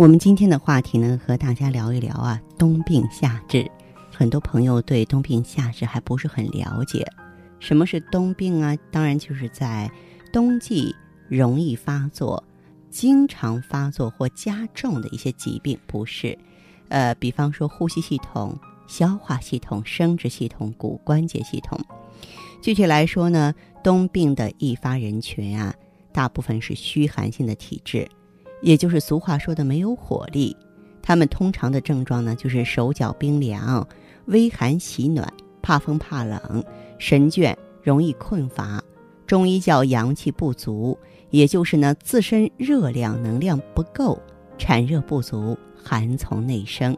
我们今天的话题呢，和大家聊一聊啊，冬病夏治。很多朋友对冬病夏治还不是很了解。什么是冬病啊？当然就是在冬季容易发作、经常发作或加重的一些疾病，不是？呃，比方说呼吸系统、消化系统、生殖系统、骨关节系统。具体来说呢，冬病的易发人群啊，大部分是虚寒性的体质。也就是俗话说的没有火力，他们通常的症状呢，就是手脚冰凉、微寒喜暖、怕风怕冷、神倦、容易困乏。中医叫阳气不足，也就是呢自身热量能量不够，产热不足，寒从内生。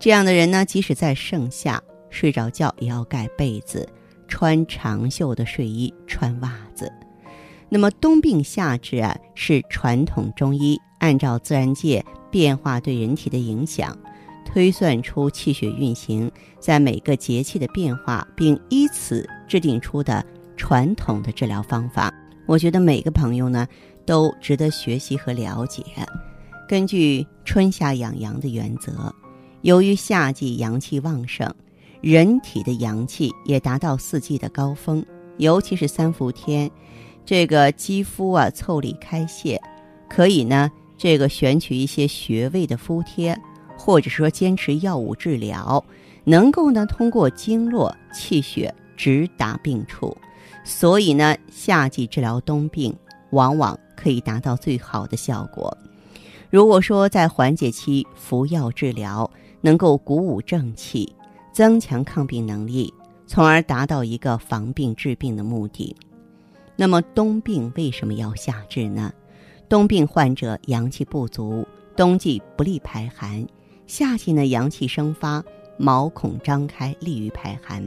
这样的人呢，即使在盛夏睡着觉，也要盖被子，穿长袖的睡衣，穿袜子。那么冬病夏治啊，是传统中医按照自然界变化对人体的影响，推算出气血运行在每个节气的变化，并依此制定出的传统的治疗方法。我觉得每个朋友呢都值得学习和了解。根据春夏养阳的原则，由于夏季阳气旺盛，人体的阳气也达到四季的高峰，尤其是三伏天。这个肌肤啊，腠理开泄，可以呢，这个选取一些穴位的敷贴，或者说坚持药物治疗，能够呢通过经络气血直达病处。所以呢，夏季治疗冬病，往往可以达到最好的效果。如果说在缓解期服药治疗，能够鼓舞正气，增强抗病能力，从而达到一个防病治病的目的。那么冬病为什么要夏治呢？冬病患者阳气不足，冬季不利排寒；夏季呢阳气生发，毛孔张开，利于排寒。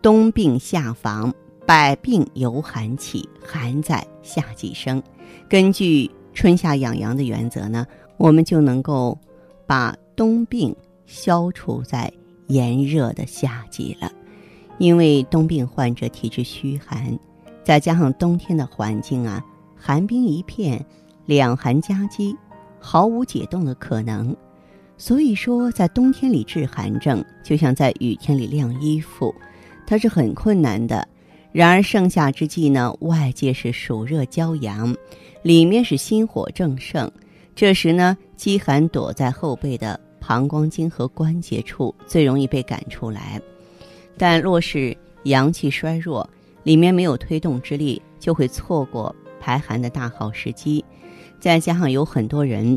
冬病夏防，百病由寒起，寒在夏季生。根据春夏养阳的原则呢，我们就能够把冬病消除在炎热的夏季了。因为冬病患者体质虚寒。再加上冬天的环境啊，寒冰一片，两寒夹击，毫无解冻的可能。所以说，在冬天里治寒症，就像在雨天里晾衣服，它是很困难的。然而盛夏之际呢，外界是暑热骄阳，里面是心火正盛，这时呢，饥寒躲在后背的膀胱经和关节处，最容易被赶出来。但若是阳气衰弱，里面没有推动之力，就会错过排寒的大好时机。再加上有很多人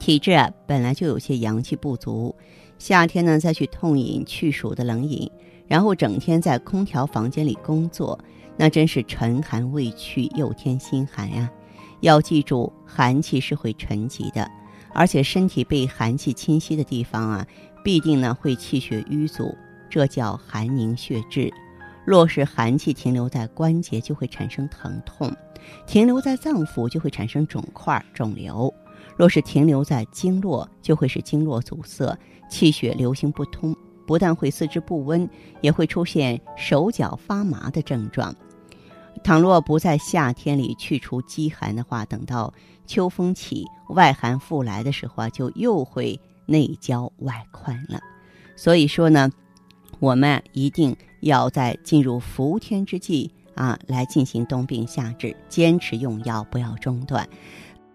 体质啊本来就有些阳气不足，夏天呢再去痛饮去暑的冷饮，然后整天在空调房间里工作，那真是沉寒未去又添心寒呀。要记住，寒气是会沉积的，而且身体被寒气侵袭的地方啊，必定呢会气血瘀阻，这叫寒凝血滞。若是寒气停留在关节，就会产生疼痛；停留在脏腑，就会产生肿块、肿瘤；若是停留在经络，就会使经络阻塞，气血流行不通。不但会四肢不温，也会出现手脚发麻的症状。倘若不在夏天里去除积寒的话，等到秋风起、外寒复来的时候啊，就又会内焦外困了。所以说呢。我们一定要在进入伏天之际啊，来进行冬病夏治，坚持用药，不要中断。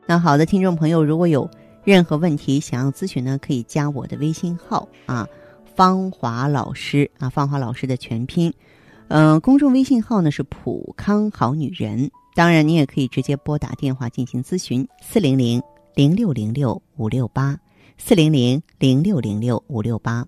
那好的，听众朋友，如果有任何问题想要咨询呢，可以加我的微信号啊，芳华老师啊，芳华老师的全拼，嗯，公众微信号呢是普康好女人。当然，你也可以直接拨打电话进行咨询，四零零零六零六五六八，四零零零六零六五六八。